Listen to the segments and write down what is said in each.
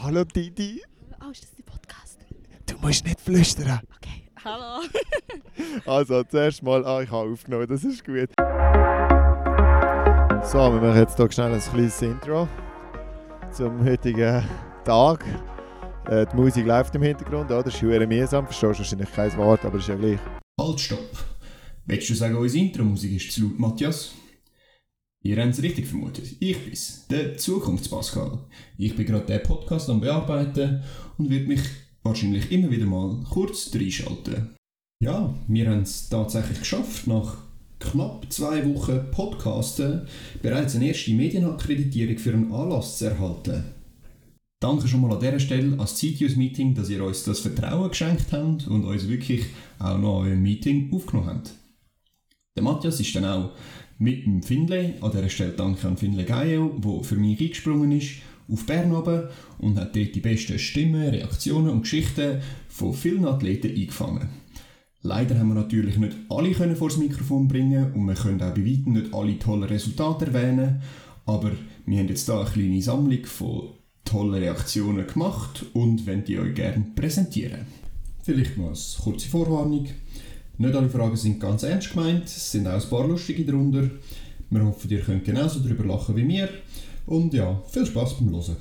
Hallo Didi. Oh, ist das der Podcast? Du musst nicht flüstern. Okay, hallo. Also, zuerst mal, ah, ich habe aufgenommen, das ist gut. So, wir machen jetzt hier schnell ein kleines Intro zum heutigen Tag. Äh, die Musik läuft im Hintergrund, oder? Das ist sehr mühsam, verstehst wahrscheinlich kein Wort, aber ist ja gleich. Halt, stopp. Willst du sagen, unsere Intro-Musik ist zu laut, Matthias? Ihr habt es richtig vermutet. Ich bin's, der Zukunftspascal. Ich bin gerade den Podcast am Bearbeiten und werde mich wahrscheinlich immer wieder mal kurz reinschalten. Ja, wir haben es tatsächlich geschafft, nach knapp zwei Wochen Podcasten bereits eine erste Medienakkreditierung für einen Anlass zu erhalten. Danke schon mal an dieser Stelle als CTUS-Meeting, dass ihr uns das Vertrauen geschenkt habt und uns wirklich auch noch an eurem Meeting aufgenommen habt. Der Matthias ist dann auch mit dem Finlay, an dieser Stelle danke an Finlay Geio, der für mich eingesprungen ist, auf Bern oben und hat dort die besten Stimmen, Reaktionen und Geschichten von vielen Athleten eingefangen. Leider haben wir natürlich nicht alle können vor das Mikrofon bringen und wir können auch bei weitem nicht alle tollen Resultate erwähnen, aber wir haben jetzt hier eine kleine Sammlung von tollen Reaktionen gemacht und wollen die euch gerne präsentieren. Vielleicht noch eine kurze Vorwarnung. Nicht alle Fragen sind ganz ernst gemeint, es sind auch ein paar lustige darunter. Wir hoffen, ihr könnt genauso darüber lachen wie wir. Und ja, viel Spaß beim Hören.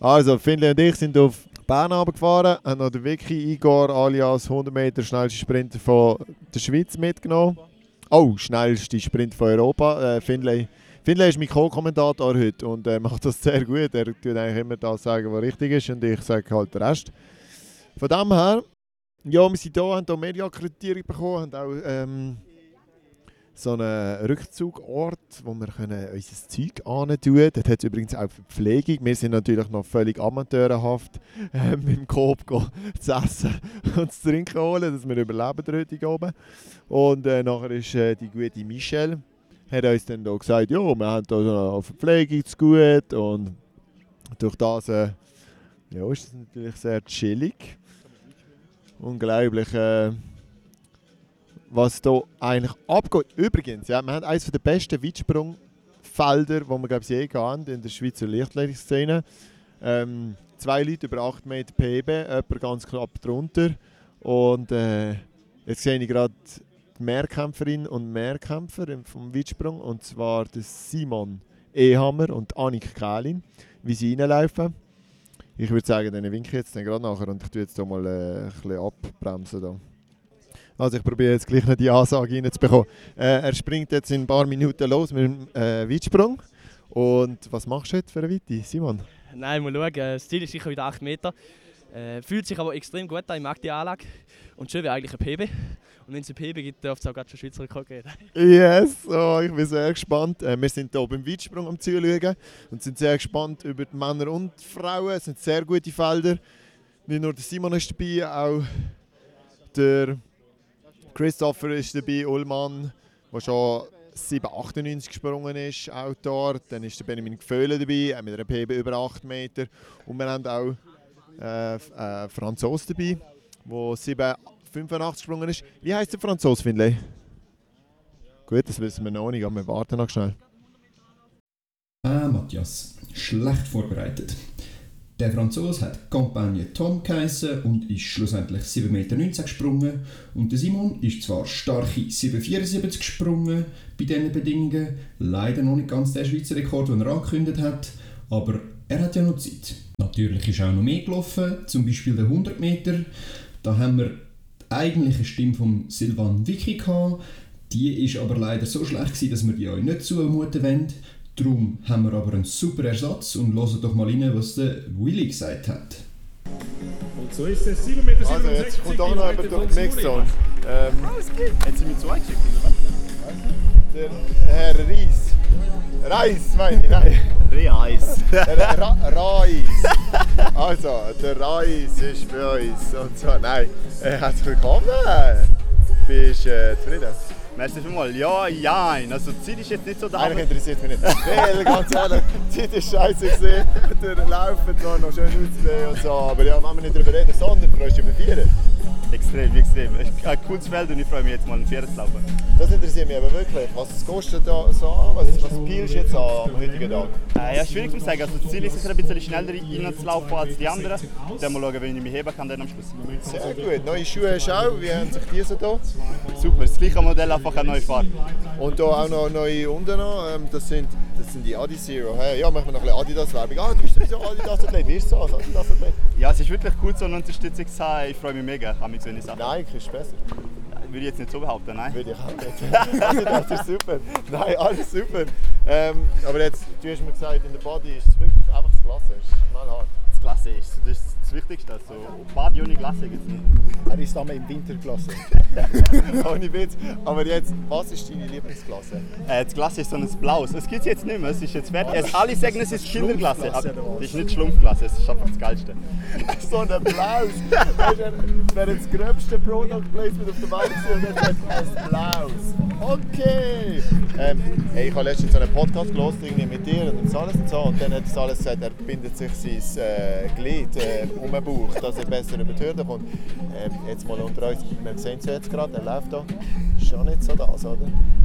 Also, Finlay und ich sind auf Bern gefahren, haben noch den Vicky Igor alias 100 Meter schnellste Sprinter von der Schweiz mitgenommen. Oh, schnellste Sprint von Europa. Äh, Finlay, Finlay ist mein Co-Kommentator heute und er macht das sehr gut. Er tut eigentlich immer das sagen, was richtig ist und ich sage halt den Rest. Von dem her, ja, wir sind hier, haben hier Mediakkreditierung bekommen, haben auch ähm, so einen Rückzugort, wo wir können unser Zeug tun Dort hat es übrigens auch Verpflegung. Wir sind natürlich noch völlig amateurhaft äh, mit dem Coop zu essen und zu trinken holen, dass wir überleben heute oben. Und äh, nachher ist äh, die gute Michelle hat uns dann da gesagt, ja, wir haben hier noch Verpflegung zu gut und durch das äh, ja, ist es natürlich sehr chillig. Unglaublich, äh, was hier eigentlich abgeht. Übrigens, ja, wir haben eines der besten Weitsprungfelder, die wir glaube ich, je haben in der Schweizer Lichtleitungsszene. Ähm, zwei Leute über 8 Meter PB, jemand ganz knapp drunter. Und äh, jetzt sehe ich gerade die Mehrkämpferin und Mehrkämpfer vom Weitsprung, und zwar Simon Ehammer und Annik Kählin, wie sie reinlaufen. Ich würde sagen, dann winke ich jetzt gerade nachher und ich tue jetzt hier mal äh, ein bisschen abbremsen. Da. Also ich probiere jetzt gleich noch die Ansage reinzubekommen. Äh, er springt jetzt in ein paar Minuten los mit dem äh, Weitsprung. Und was machst du jetzt für eine Weite, Simon? Nein, mal schauen. Das Ziel ist sicher wieder 8 Meter. Äh, fühlt sich aber extrem gut an, ich mag die Anlage. Und schön wäre eigentlich ein PB. Und wenn es PB gibt, dürfte es auch gerade schon Schweizer Rekord geben. Yes, oh, ich bin sehr gespannt. Äh, wir sind hier beim Weitsprung am Zuschauen und sind sehr gespannt über die Männer und die Frauen. Es sind sehr gute Felder. Nicht nur der Simon ist dabei, auch der Christopher ist dabei, Ullmann, der schon 7,98 gesprungen ist, auch dort. Dann ist der Benjamin Gföhlen dabei, mit einer PB über 8 Meter. Und wir haben auch äh, äh, Franzos dabei, der 7,85 gesprungen ist. Wie heißt der Franzos, Finlay? Gut, das wissen wir noch nicht, aber wir warten noch schnell. Ah, Matthias, schlecht vorbereitet. Der Franzose hat Campagne Tom geheissen und ist schlussendlich 7,19 Meter gesprungen. Und der Simon ist zwar starke 7,74 gesprungen bei diesen Bedingungen, leider noch nicht ganz der Schweizer Rekord, den er angekündigt hat, aber er hat ja noch Zeit. Natürlich ist auch noch mehr gelaufen, zum Beispiel der 100 Meter. Da haben wir eigentliche Stimme von Silvan Vicky gehabt. Die ist aber leider so schlecht gewesen, dass wir die euch nicht zumuten wollen. Darum haben wir aber einen super Ersatz und hören doch mal rein, was der Willy gesagt hat. Und so ist es 7,67 Meter. Also jetzt kommt auch noch jemand durch die Mixzone. Ähm, Hat sie mir zwei geschickt, oder der Herr Reis. Reis, meine ich, nein. Reis. Ra Reis. Also, der Reis ist für uns. Und so, nein. Äh, herzlich willkommen. Bist du äh, zufrieden? Merci vielmals. Ja, ja. Also die Zeit ist jetzt nicht so da. Eigentlich interessiert mich nicht. Weil, ganz ehrlich, die Zeit ist scheiße gesehen. Der Laufen zwar noch schön auszusehen und so. Aber ja, wenn wir nicht darüber reden, sondern du freust dich über Vieren. Extrem, extrem. Ein cooles Feld und ich freue mich jetzt mal, ein Vierer zu laufen. Das interessiert mich aber wirklich. Was es kostet da so an? Was, was peilst du jetzt an am heutigen Tag? Äh, ja, schwierig zu sagen. Also das Ziel ist sicher ein bisschen schneller reinzulaufen als die anderen. Dann mal schauen, wenn ich mich heben kann dann am Schluss. Sehr gut. Neue Schuhe hast du auch. Wie haben sich die so da? Super, das gleiche Modell, einfach eine neue Farbe. Und da auch noch neue unten noch. Ähm, das, sind, das sind die Adi Zero. Hey, ja, machen wir noch ein bisschen Adidas-Werbung. Ah, du bist sowieso Adidas-Athlet. Wie ist so als Adidas-Athlet? Ja, es ist wirklich cool, so eine Unterstützung zu haben. Ich freue mich mega an mich so eine Sache. Nike ist besser. Würde ich jetzt nicht so behaupten, nein. Würde ich auch nicht. das ist super. Nein, alles super. Ähm, aber jetzt, du hast mir gesagt, in der Body ist es wirklich einfach das Klasse. Es ist knallhart. Das Klasse ist, das ist das Wichtigste. Also, Bad ohne Klasse gibt es nicht. Er ist einmal im Winter gelassen. Ohne Witz. Aber jetzt, was ist deine Lieblingsklasse? Äh, das Glas ist so ein Blaues. Es gibt es jetzt nicht mehr, es ist jetzt fertig. Es, alle sagen, es ist Kinderglasse, das ist nicht Schlumpfglasse, es ist einfach das Geilste. so ein. Das wäre das gröbste Product Placement auf der Welt gewesen und jetzt sagt ein Applaus. Okay. Ähm, hey, ich habe letztens so einen Podcast gehört, irgendwie mit dir und Salas und so. Und dann hat Salas gesagt, er bindet sich sein äh, Glied äh, um den Bauch, dass er besser über die Hürde kommt. Ähm, jetzt mal unter uns, wir sehen es jetzt gerade, er läuft da. Schon nicht so das, oder?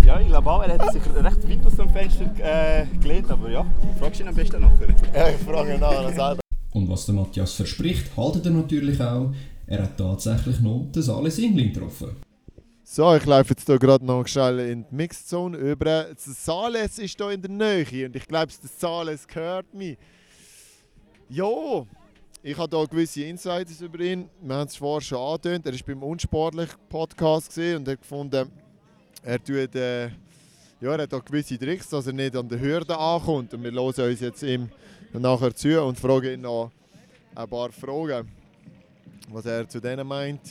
Ja, ich glaube auch, er hat sich recht weit aus dem Fenster äh, gelehnt, aber ja, fragst ihn am besten nachher. Ja, ich frage ihn nachher selber. Und was der Matthias verspricht, haltet er natürlich auch. Er hat tatsächlich noch den Sale Singling getroffen. So, ich laufe jetzt hier gerade noch schnell in die Mixed Zone über. Das Sales ist hier in der Nähe und ich glaube, das Sales gehört mir. Ja, ich habe hier gewisse Insights über ihn. Wir haben es vorher schon angetönt. Er war beim Unsportlich Podcast gesehen und hat gefunden, er tut, äh, ja, er hat auch gewisse Tricks, dass er nicht an der Hürde ankommt. Und wir hören uns jetzt ihm nachher zu und fragen ihn noch ein paar Fragen, was er zu denen meint.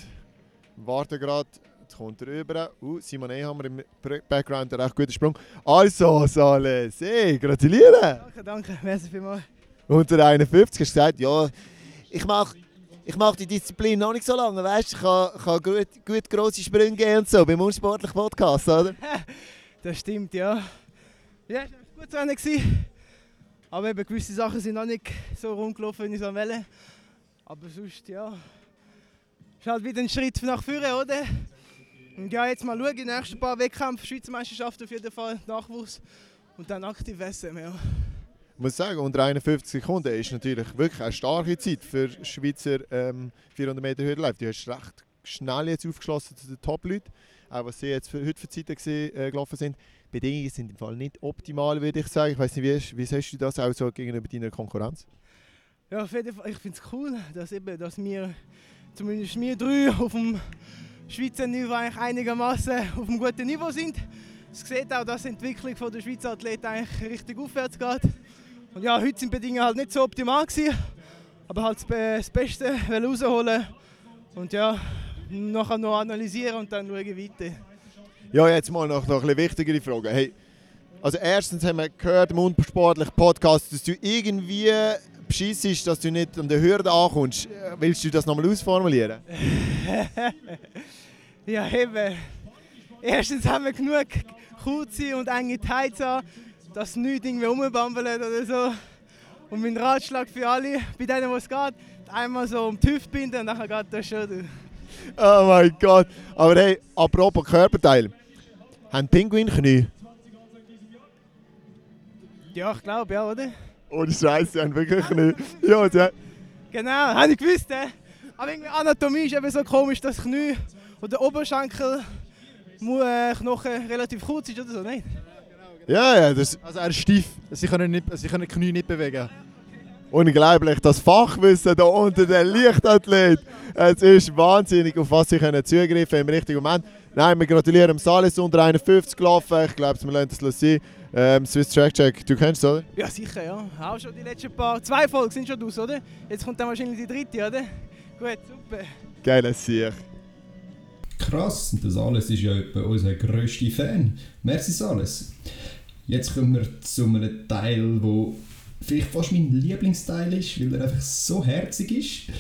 Warte gerade. Kommt er rüber. Uh, Simon Ehammer im Background, ein recht guter Sprung. Also, Sales, hey, gratuliere! Danke, danke, merci vielmals. Unter 51 hast du gesagt, ja, ich mache ich mach die Disziplin noch nicht so lange, weißt du, ich kann, kann gut, gut grosse Sprünge gehen und so, beim unsportlichen Podcast, oder? Das stimmt, ja. Ja, es war gut zu Ende. Aber eben gewisse Sachen sind noch nicht so rumgelaufen, wie ich so wollte. Aber sonst, ja. Ist halt wieder ein Schritt nach vorne, oder? Und ja, jetzt mal schauen, die nächsten paar Wettkämpfe, Schweizer Meisterschaft auf jeden Fall, Nachwuchs. Und dann aktiv SM, ja. Ich muss sagen, unter 51 Sekunden ist natürlich wirklich eine starke Zeit für Schweizer ähm, 400 Meter Hürdenlauf. Du hast recht schnell jetzt aufgeschlossen zu den Top-Leuten, auch was sie jetzt für, heute für Zeiten gesehen, äh, gelaufen sind. Die Bedingungen sind im Fall nicht optimal, würde ich sagen. Ich weiß nicht, wie, wie siehst du das auch so gegenüber deiner Konkurrenz? Ja, auf jeden Fall, ich finde es cool, dass, eben, dass wir, zumindest wir drei, auf dem Schweizer Niveau eigentlich einigermaßen auf einem guten Niveau sind. Es sieht auch, dass die Entwicklung von der Schweizer Athleten eigentlich richtig aufwärts geht. Und ja, heute sind die Bedingungen halt nicht so optimal gewesen, aber halt das, Be das Beste rausholen und ja, nachher noch analysieren und dann schauen weiter. Ja, jetzt mal noch, noch ein bisschen wichtigere Frage. Hey, also erstens haben wir gehört im unsportlichen Podcast, dass du irgendwie beschissest, dass du nicht an der Hürde ankommst. Willst du das nochmal ausformulieren? Ja, eben. Erstens haben wir genug kurze und enge Tights an, dass nichts irgendwie rumbambelt oder so. Und mein Ratschlag für alle, bei denen, wo es geht, einmal so um die Hüfte binden und dann geht das schon. Oh mein Gott. Aber hey, apropos Körperteil. Haben Pinguin Knie? Ja, ich glaube, ja, oder? Ohne Scheiße, sie haben wirklich Knie. Ja, ja. Genau, habe ich gewusst. Äh? Aber irgendwie Anatomie ist eben so komisch, dass Knie oder Oberschenkel Mu- äh, Knochen relativ kurz ist oder so, nicht? Ja, ja, das ist Also er ist steif. Sie können, nicht, sie können die Knie nicht bewegen. unglaublich. Das Fachwissen da unter den Leichtathlet. Es ist wahnsinnig, auf was sie können zugreifen im richtigen Moment. Nein, wir gratulieren dem Salis unter 51 gelaufen. Ich glaube, wir lassen es sein. Ähm, Swiss Track Check, du kennst es, oder? Ja, sicher, ja. Auch schon die letzten paar. Zwei Folgen sind schon aus, oder? Jetzt kommt dann wahrscheinlich die dritte, oder? Gut, super. Geiler Sieg. Krass, und das alles ist ja unser grösster Fan. Merci Sales. Jetzt kommen wir zu einem Teil, wo vielleicht fast mein Lieblingsteil ist, weil er einfach so herzig ist.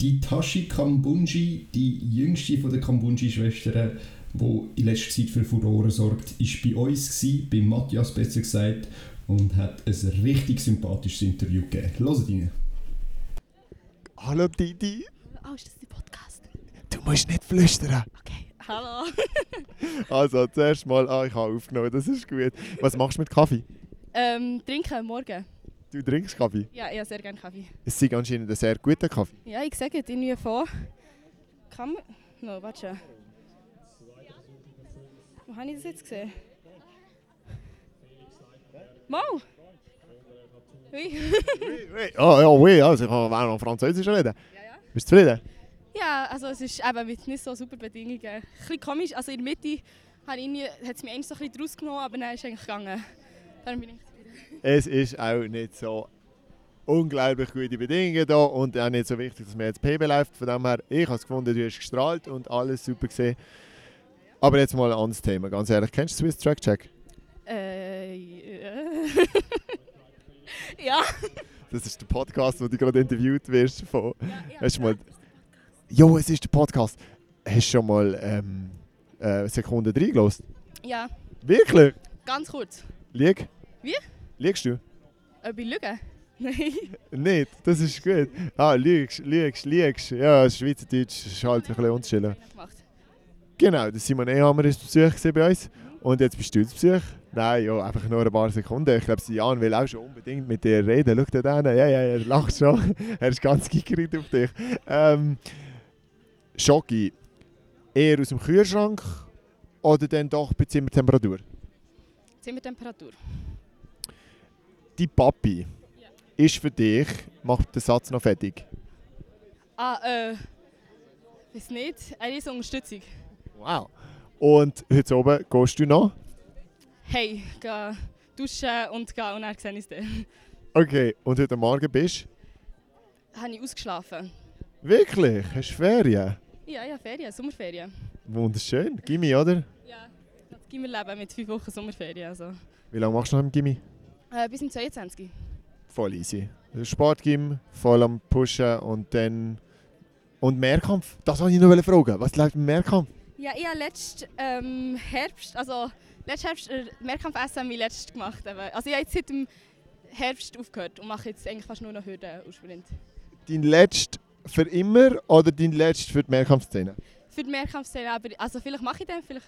Die Tashi Kambunji, die jüngste von den Kambunji-Schwestern, die in letzter Zeit für Furore sorgt, ist bei uns gewesen, bei Matthias besser gesagt, und hat ein richtig sympathisches Interview gegeben. Hört rein. Hallo Didi. Oh, ist das der Podcast? Du musst nicht flüstern. Okay, hallo. Also, zuerst mal, ah, ich habe aufgenommen, das ist gut. Was machst du mit Kaffee? ähm, trinken morgen. Du trinkst Kaffee? Ja, ich habe sehr gerne Kaffee. Es ist anscheinend ein sehr guter Kaffee. Ja, ich sage es irgendwie vor. Kann man... No, warte schon. Wo habe ich das jetzt gesehen? Mau! Ui. Ah, ja, oui, also ich kann auch noch Französisch reden. Ja, ja. Bist du zufrieden? Ja, also es ist eben mit nicht so super Bedingungen. Ein bisschen komisch, also in der Mitte hat es mich eigentlich so ein bisschen draus genommen, aber dann ist es eigentlich gegangen. Darum bin ich zufrieden. Es ist auch nicht so unglaublich gute Bedingungen da und auch nicht so wichtig, dass man jetzt PB läuft. Von dem her, ich habe es gefunden, du hast gestrahlt und alles super gesehen. Aber jetzt mal ein anderes Thema, ganz ehrlich. Kennst du Swiss Track Check? Äh, ja. ja. Das ist der Podcast, wo du gerade interviewt wirst. Von. ja, Hast du mal... Jo, es ist der Podcast. Hast du schon mal ähm, äh, Sekunden reingelassen? Ja, Wirklich? ganz kurz. Lieg? Wie? Liegst du? Ob ich lüge? Nein. Nicht, das ist gut. Ah, liegst, liegst, liegst. Ja, Schweizerdeutsch ist halt ein bisschen gemacht. Genau, der Simon Ehammer ist zu Besuch bei uns. Und jetzt bist du zu Besuch. Nein, ja, einfach nur ein paar Sekunden. Ich glaube, Jan will auch schon unbedingt mit dir reden. Schau dir an. Ja, ja, er lacht schon. er ist ganz gickrig auf dich. Ähm, Schoki, eher aus dem Kühlschrank oder dann doch bei Zimmertemperatur? Zimmertemperatur. Die Papi ist für dich, macht den Satz noch fertig. Ah, äh. Weiß nicht. Eine ist Unterstützung. Wow. Und heute oben gehst du noch? Hey, geh duschen und gehen und dann sehe ich es dann. Okay, und heute Morgen bist Habe ich ausgeschlafen? du? Wirklich? Hast du Ferien? Ja, ja, Ferien, Sommerferien. Wunderschön. Gimmi, oder? Ja, das Gimmerleben mit fünf Wochen Sommerferien. Also. Wie lange machst du noch im Gimmi? Äh, bis zum 22. Voll easy. Sportgym, voll am Pushen und dann... Und Mehrkampf? Das wollte ich noch fragen. Was läuft im Mehrkampf? Ja, ich habe letzten ähm, Herbst, also letzten Herbst, äh, Mehrkampf SM ich letzt gemacht. eben. Also ich habe jetzt seit dem Herbst aufgehört und mache jetzt eigentlich fast nur noch Hürden und Sprint. Dein letzter für immer oder dein letzter für die Mehrkampfszene? Für die Mehrkampfszene, aber also vielleicht mache ich dann vielleicht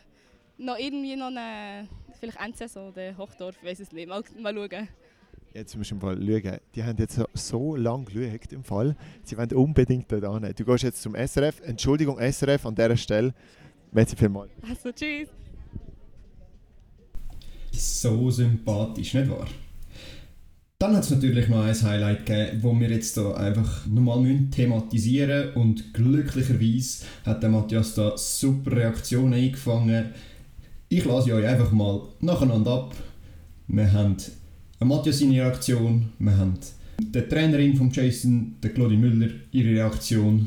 noch irgendwie noch eine, vielleicht Endsaison oder Hochdorf, ich weiß es nicht, mal, mal schauen. Jetzt musst du im Fall schauen. Die haben jetzt so, lange geschaut im Fall. Sie wollen unbedingt dort hin. Du gehst jetzt zum SRF. Entschuldigung, SRF an dieser Stelle. Merci vielmals. Also tschüss. So sympathisch, nicht wahr? Dann hat es natürlich noch ein Highlight gegeben, wo wir jetzt da einfach nochmal müssen thematisieren und glücklicherweise hat der Matthias da super Reaktionen eingefangen. Ich lasse euch einfach mal nacheinander ab. Wir haben Matthias seine Reaktion, wir haben die Trainerin von Jason, der Claudie Müller, ihre Reaktion.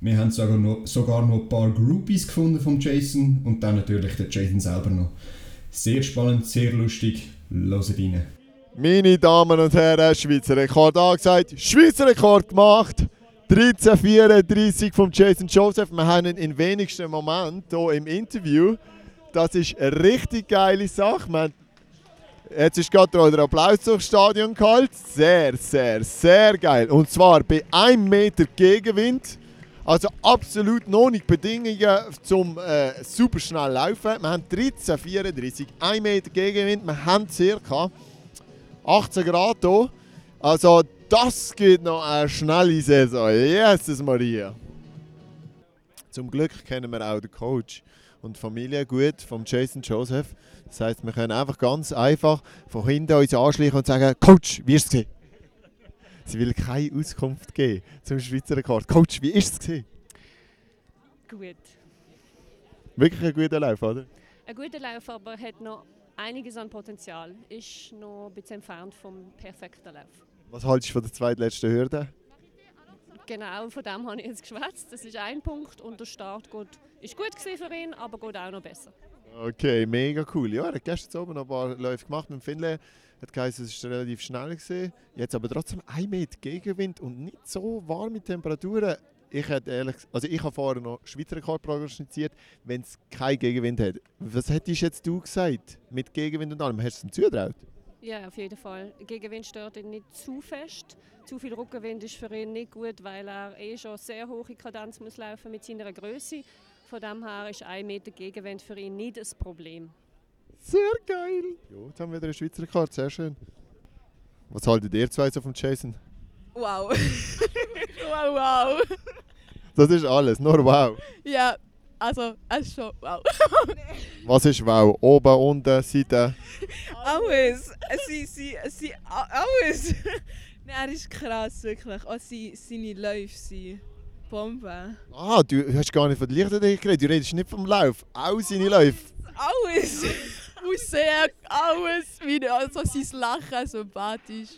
Wir haben sogar noch, sogar noch ein paar Groupies gefunden von Jason und dann natürlich der Jason selber noch. Sehr spannend, sehr lustig. Hört rein. Meine Damen und Herren, Schweizer Rekord angesagt, Schweizer Rekord gemacht. 1334 von Jason Joseph. Wir haben ihn in wenigsten Moment hier im Interview. Das ist eine richtig geile Sache. Haben Jetzt ist gerade der Applaus durchs Stadion gehalten. Sehr, sehr, sehr geil. Und zwar bei 1 Meter Gegenwind. Also absolut noch nicht Bedingungen zum äh, super schnell laufen. Wir haben 13,34, 1 Meter Gegenwind. Wir haben ca. 18 Grad hier. Also das geht noch eine schnelle Saison. Jesus Maria. Zum Glück kennen wir auch den Coach und die Familie gut vom Jason Joseph. Das heisst, wir können einfach ganz einfach von hinten uns anschleichen und sagen, Coach, wie ist es gewesen? Sie will keine Auskunft geben zum Schweizer Rekord. Coach, wie ist es gewesen? Gut. Wirklich ein guter Lauf, oder? Ein guter Lauf, aber hat noch einiges an Potenzial. Ist noch ein bisschen entfernt vom perfekten Lauf. Was haltest du von der zweitletzten Hürde? Genau, von dem habe ich jetzt geschwätzt. Das ist ein Punkt und der Start gut, ist gut für ihn, aber geht auch noch besser. Okay, mega cool. Ja, er hat gestern oben noch ein paar Läufe gemacht mit dem Finlay. Hat geheißen, es war relativ schnell. Gewesen. Jetzt aber trotzdem ein Meter Gegenwind und nicht so warme Temperaturen. Ich, hätte ehrlich, also ich habe vorher noch Schweizer Rekord prognostiziert, wenn es keinen Gegenwind hat. Was hättest jetzt du gesagt mit Gegenwind und allem? Hast du es ihm zugetraut? Ja, auf jeden Fall. Gegenwind stört ihn nicht zu fest. Zu viel Rückenwind ist für ihn nicht gut, weil er eh schon sehr hohe Kadenz muss laufen mit seiner Größe. Von dem her ist ein Meter Gegenwind für ihn nicht das Problem. Sehr geil. Jo, jetzt haben wir wieder einen Schweizer Rekord, sehr schön. Was haltet ihr zwei so vom Jason? Wow. wow, wow. Das ist alles, nur wow. Ja, also, es ist schon wow. Was ist wow? Oben, unten, Seite? alles. Sie, sie, sie, alles. Nein, er ist krass, wirklich. Auch sie, seine Läufe sind Bombe. Ah, du hast gar nicht von der Leichtathletik geredet, du redest nicht vom Lauf, auch seine Läufe. Alles. Musik, alles. Wie, also sein Lachen, sympathisch.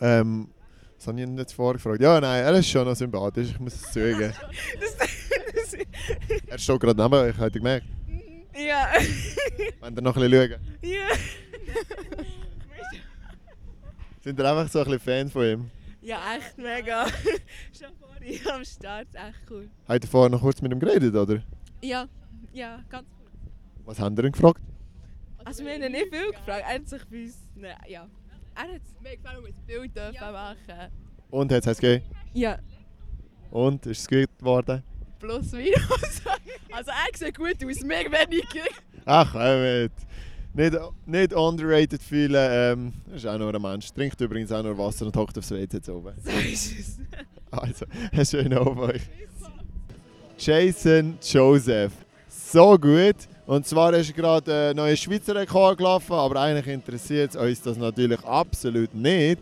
Ähm, habe ich ihn jetzt vorgefragt. Ja, nein, er ist schon noch sympathisch, ich muss es zugeben. Er steht gerade neben euch, habt ihr gemerkt? ja. Wenn ihr noch ein bisschen schauen. ja. Sind ihr einfach so ein bisschen Fan von ihm? Ja, echt mega. Schon vorhin am Start, echt cool. Habt ihr vorher noch kurz mit ihm geredet, oder? Ja, ja, ganz Was habt ihr ihn gefragt? Also wir haben ihn nicht viel gefragt, er hat sich bei uns... Ne, ja. Er hat es mir gefallen, ein Bild dürfen machen Und hat es gegeben? Ja, Und, ist es gut geworden? plus minus. also er sieht gut aus, mir weniger. Ach, mit. Nicht, nicht underrated fühlen, ähm, ist auch nur ein Mensch. Trinkt übrigens auch nur Wasser und hockt aufs WC jetzt oben. So ist es. Also, einen schönen Abend euch. Jason Joseph. So gut. Und zwar ist gerade ein neuer Schweizer Rekord gelaufen, aber eigentlich interessiert uns das natürlich absolut nicht.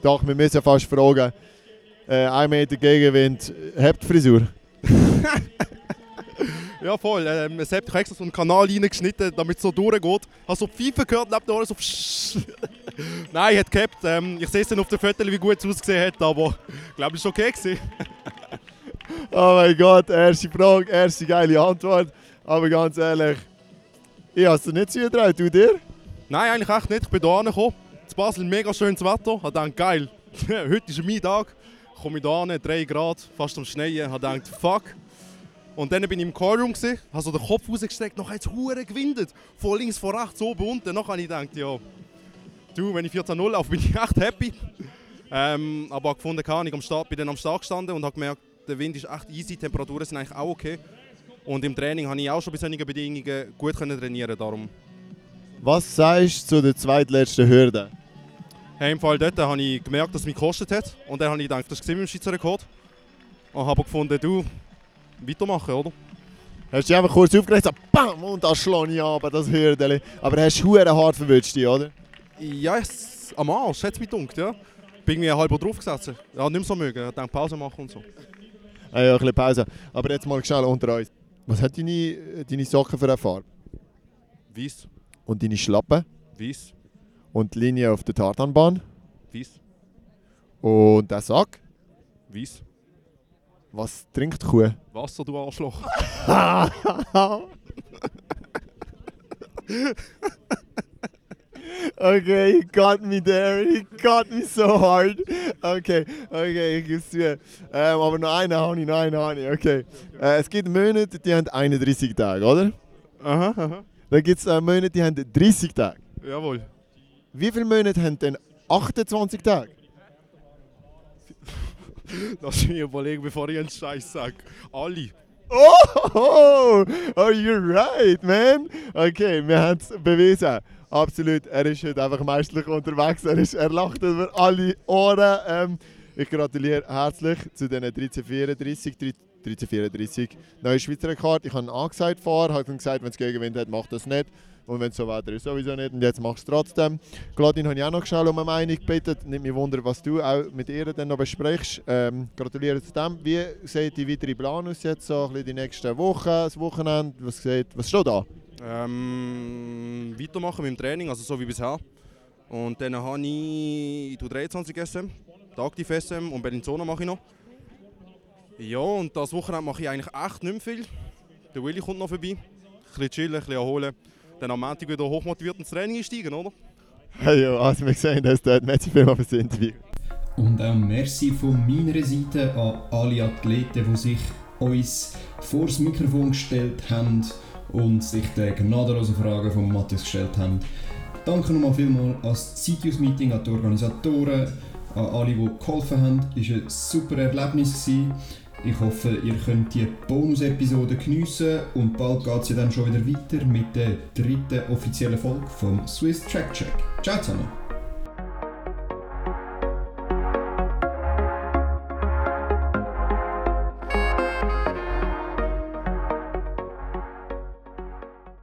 Doch, wir müssen fast fragen, äh, 1 Meter Gegenwind, habt ihr Frisur? Ja, voll. Ähm, es hat extra so einen Kanal reingeschnitten, damit es so durchgeht. Hast so Pfeifen gehört, neben Ohren so. Nein, hat gehabt. Ähm, ich sehe es dann auf den Fotos, wie gut es ausgesehen hat, aber ich glaube, es war okay. Oh mein Gott, erste Frage, erste geile Antwort. Aber ganz ehrlich, ich habe es dir nicht zugetraut, du dir? Nein, eigentlich echt nicht. Ich bin hier angekommen. In Basel mega schönes Wetter. Ich dachte, geil, heute ist mein Tag. Ich komme hier an, 3 Grad, fast am Schneien. Ich dachte, fuck. Und dann bin ich im Callroom, habe so den Kopf rausgestreckt, noch jetzt hure gewindet. Von links, von rechts, oben, unten. Dann habe ich gedacht, ja, du, wenn ich 14-0 laufe, bin ich echt happy. Ähm, aber habe gefunden, kann ich am Start, bin dann am Start gestanden und habe gemerkt, der Wind ist echt easy, die Temperaturen sind eigentlich auch okay. Und im Training habe ich auch schon bei solchen Bedingungen gut trainieren darum. Was sagst du zu der zweitletzten Hürde? Hey, Im Fall dort habe ich gemerkt, dass es mich gekostet hat. Und dann habe ich gedacht, das ist mit dem Schweizer Rekord. Und habe gefunden, du, weitermachen, oder? Hast du dich einfach kurz aufgeregt, so BAM! Und das schlage ich ab, das Hürdeli. Aber hast du hart verwünscht, oder? Ja, es, am Arsch hat es mich gedacht, ja. Bin irgendwie halb draufgesetzt. Ja, nicht mehr so mögen. Ich dachte, Pause machen und so. Ah ja, ein bisschen Pause. Aber jetzt mal schnell unter uns. Was hat deine, deine Socken für eine Farbe? Weiss, Und deine Schlappen? weiss, Und die Linie auf der Tartanbahn? weiss, Und der Sack? weiss. Was trinkt Kuh? Wasser, du Arschloch. Okay, you got me there. You got me so hard. Okay, okay, ich gebe zu. Ähm, aber noch einen habe ich, noch einen habe ich. Okay. Äh, es gibt Monate, die haben 31 Tage, oder? Aha, aha. Dann gibt es äh, Monate, die haben 30 Tage. Jawohl. Wie viele Monate haben denn 28 Tage? Lass mich überlegen, bevor ich einen Scheiß sage. Alle. Oh, oh, you're right, man. Okay, wir haben es bewiesen. Absolut, er ist heute einfach meisterlich unterwegs. Er, ist, er lacht über alle Ohren. Ähm, ich gratuliere herzlich zu diesen 1334, 1334 neuen Schweizer Rekord. Ich habe ihn angesagt vorher, habe ihm gesagt, wenn es Gegenwind hat, macht das nicht. Und wenn es so weiter ist, sowieso nicht. Und jetzt machst du es trotzdem. Claudine habe ich auch noch schnell um eine Meinung gebeten. Nicht mich wundern, was du auch mit ihr dann noch besprichst. Ähm, gratuliere zu dem. Wie sieht die weitere Plan aus jetzt, so ein bisschen die nächsten Wochen, das Wochenende? Was, sieht, was steht da? Ähm, weitermachen mit dem Training, also so wie bisher. Und dann habe ich, tue 23 SM, die Aktiv SM und Bellinzona mache ich noch. Ja, und das Wochenende mache ich eigentlich echt nicht mehr viel. Der Willi kommt noch vorbei. Ein bisschen chillen, ein bisschen erholen. Dann am Montag wieder hochmotiviert ins Training einsteigen, oder? Hey, ja, als wir gesehen haben, dort Messi Film für das Interview. Und auch merci von meiner Seite an alle Athleten, die sich uns vor das Mikrofon gestellt haben und sich den gnadenlosen Fragen von Matthias gestellt haben. Danke nochmal vielmals an das Citius-Meeting, an die Organisatoren, an alle, die geholfen haben. Es war ein super Erlebnis. Gewesen. Ich hoffe, ihr könnt die Bonus-Episode geniessen und bald geht es ja dann schon wieder weiter mit der dritten offiziellen Folge vom Swiss Track Check. Ciao zusammen!